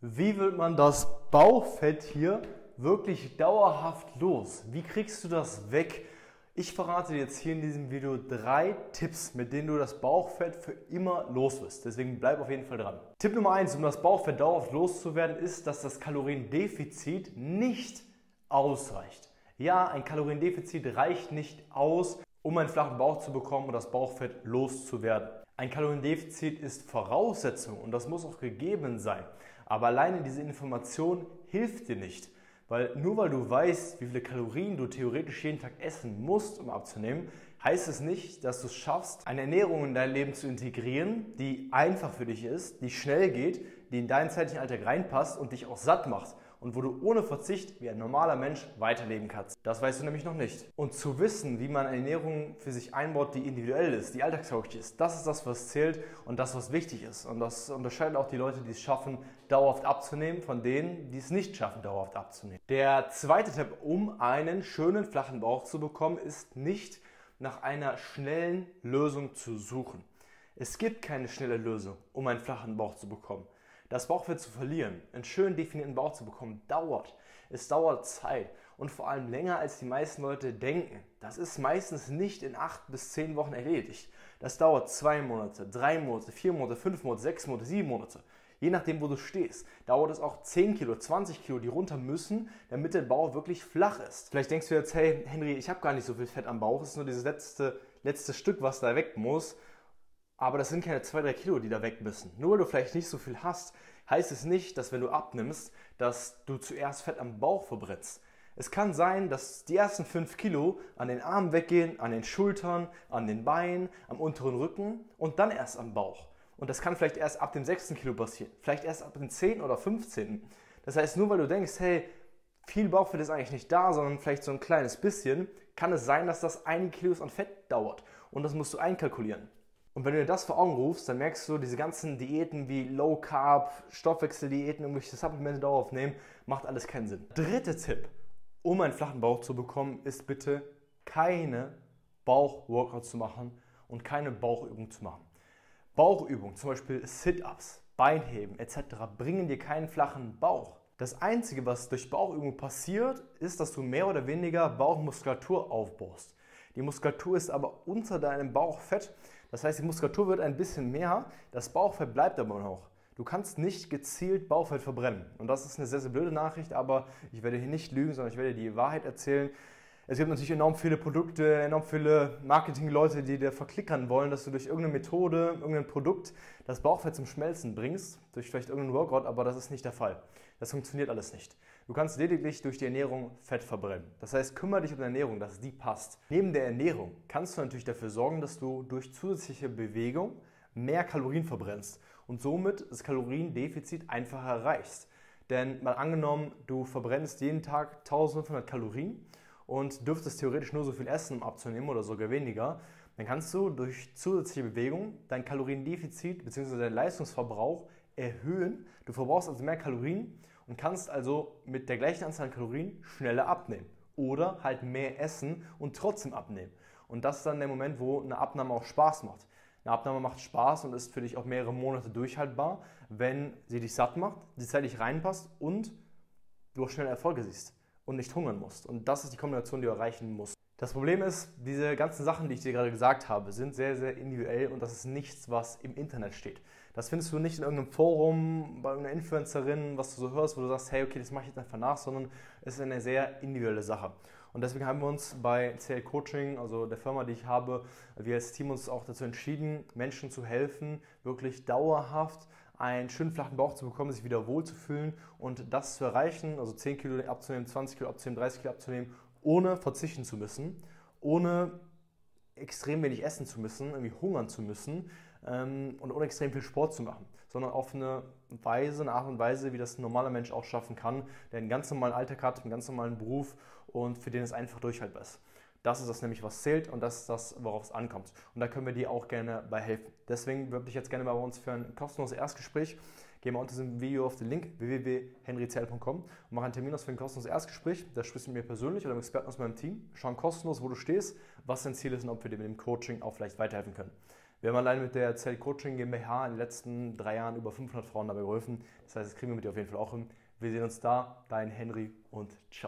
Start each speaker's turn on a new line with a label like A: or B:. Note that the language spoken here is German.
A: Wie wird man das Bauchfett hier wirklich dauerhaft los? Wie kriegst du das weg? Ich verrate dir jetzt hier in diesem Video drei Tipps, mit denen du das Bauchfett für immer los wirst. Deswegen bleib auf jeden Fall dran. Tipp Nummer eins, um das Bauchfett dauerhaft loszuwerden, ist, dass das Kaloriendefizit nicht ausreicht. Ja, ein Kaloriendefizit reicht nicht aus, um einen flachen Bauch zu bekommen und das Bauchfett loszuwerden. Ein Kaloriendefizit ist Voraussetzung und das muss auch gegeben sein. Aber alleine diese Information hilft dir nicht. Weil nur weil du weißt, wie viele Kalorien du theoretisch jeden Tag essen musst, um abzunehmen, heißt es nicht, dass du es schaffst, eine Ernährung in dein Leben zu integrieren, die einfach für dich ist, die schnell geht, die in deinen zeitlichen Alltag reinpasst und dich auch satt macht und wo du ohne Verzicht wie ein normaler Mensch weiterleben kannst. Das weißt du nämlich noch nicht. Und zu wissen, wie man eine Ernährung für sich einbaut, die individuell ist, die alltagstauglich ist, das ist das, was zählt und das, was wichtig ist. Und das unterscheidet auch die Leute, die es schaffen, dauerhaft abzunehmen, von denen, die es nicht schaffen, dauerhaft abzunehmen. Der zweite Tipp, um einen schönen flachen Bauch zu bekommen, ist nicht nach einer schnellen Lösung zu suchen. Es gibt keine schnelle Lösung, um einen flachen Bauch zu bekommen. Das Bauchfett zu verlieren, einen schön definierten Bauch zu bekommen, dauert. Es dauert Zeit und vor allem länger, als die meisten Leute denken. Das ist meistens nicht in acht bis zehn Wochen erledigt. Das dauert zwei Monate, drei Monate, vier Monate, fünf Monate, sechs Monate, sieben Monate. Je nachdem, wo du stehst, dauert es auch 10 Kilo, 20 Kilo, die runter müssen, damit der Bauch wirklich flach ist. Vielleicht denkst du jetzt, hey Henry, ich habe gar nicht so viel Fett am Bauch, es ist nur dieses letzte, letzte Stück, was da weg muss. Aber das sind keine 2-3 Kilo, die da weg müssen. Nur weil du vielleicht nicht so viel hast, heißt es nicht, dass wenn du abnimmst, dass du zuerst Fett am Bauch verbrennst. Es kann sein, dass die ersten 5 Kilo an den Armen weggehen, an den Schultern, an den Beinen, am unteren Rücken und dann erst am Bauch. Und das kann vielleicht erst ab dem 6. Kilo passieren, vielleicht erst ab dem 10. oder 15. Das heißt, nur weil du denkst, hey, viel Bauchfett ist eigentlich nicht da, sondern vielleicht so ein kleines bisschen, kann es sein, dass das einige Kilos an Fett dauert. Und das musst du einkalkulieren. Und wenn du dir das vor Augen rufst, dann merkst du, diese ganzen Diäten wie Low Carb, Stoffwechseldiäten, irgendwelche Supplemente darauf nehmen, macht alles keinen Sinn. Dritter Tipp, um einen flachen Bauch zu bekommen, ist bitte keine Bauchworkouts zu machen und keine Bauchübung zu machen. Bauchübungen, zum Beispiel Sit-Ups, Beinheben etc., bringen dir keinen flachen Bauch. Das Einzige, was durch Bauchübung passiert, ist, dass du mehr oder weniger Bauchmuskulatur aufbaust. Die Muskulatur ist aber unter deinem Bauchfett. Das heißt, die Muskulatur wird ein bisschen mehr, das Bauchfett bleibt aber noch. Du kannst nicht gezielt Bauchfett verbrennen. Und das ist eine sehr, sehr blöde Nachricht, aber ich werde hier nicht lügen, sondern ich werde dir die Wahrheit erzählen. Es gibt natürlich enorm viele Produkte, enorm viele Marketingleute, die dir verklickern wollen, dass du durch irgendeine Methode, irgendein Produkt das Bauchfett zum Schmelzen bringst, durch vielleicht irgendeinen Workout, aber das ist nicht der Fall. Das funktioniert alles nicht. Du kannst lediglich durch die Ernährung Fett verbrennen. Das heißt, kümmere dich um deine Ernährung, dass die passt. Neben der Ernährung kannst du natürlich dafür sorgen, dass du durch zusätzliche Bewegung mehr Kalorien verbrennst und somit das Kaloriendefizit einfach erreichst. Denn mal angenommen, du verbrennst jeden Tag 1500 Kalorien und dürftest theoretisch nur so viel essen, um abzunehmen oder sogar weniger, dann kannst du durch zusätzliche Bewegung dein Kaloriendefizit bzw. deinen Leistungsverbrauch erhöhen. Du verbrauchst also mehr Kalorien und kannst also mit der gleichen Anzahl an Kalorien schneller abnehmen. Oder halt mehr essen und trotzdem abnehmen. Und das ist dann der Moment, wo eine Abnahme auch Spaß macht. Eine Abnahme macht Spaß und ist für dich auch mehrere Monate durchhaltbar, wenn sie dich satt macht, die Zeit dich reinpasst und du auch schnell Erfolge siehst und nicht hungern musst. Und das ist die Kombination, die du erreichen musst. Das Problem ist, diese ganzen Sachen, die ich dir gerade gesagt habe, sind sehr, sehr individuell und das ist nichts, was im Internet steht. Das findest du nicht in irgendeinem Forum, bei irgendeiner Influencerin, was du so hörst, wo du sagst, hey, okay, das mache ich jetzt einfach nach, sondern es ist eine sehr individuelle Sache. Und deswegen haben wir uns bei CL Coaching, also der Firma, die ich habe, wir als Team uns auch dazu entschieden, Menschen zu helfen, wirklich dauerhaft einen schönen flachen Bauch zu bekommen, sich wieder wohlzufühlen und das zu erreichen, also 10 Kilo abzunehmen, 20 Kilo abzunehmen, 30 Kilo abzunehmen, ohne verzichten zu müssen, ohne extrem wenig essen zu müssen, irgendwie hungern zu müssen ähm, und ohne extrem viel Sport zu machen, sondern auf eine Weise, eine Art und Weise, wie das ein normaler Mensch auch schaffen kann, der einen ganz normalen Alltag hat, einen ganz normalen Beruf und für den es einfach durchhaltbar ist. Das ist das nämlich, was zählt und das ist das, worauf es ankommt. Und da können wir dir auch gerne bei helfen. Deswegen würde ich jetzt gerne bei uns für ein kostenloses Erstgespräch. Geh mal unter diesem Video auf den Link www.henryzell.com und mach einen Termin aus für ein kostenloses Erstgespräch. Da sprichst du mit mir persönlich oder mit Experten aus meinem Team. Schauen kostenlos, wo du stehst, was dein Ziel ist und ob wir dir mit dem Coaching auch vielleicht weiterhelfen können. Wir haben allein mit der Zell Coaching GmbH in den letzten drei Jahren über 500 Frauen dabei geholfen. Das heißt, das kriegen wir mit dir auf jeden Fall auch hin. Wir sehen uns da, dein Henry und ciao.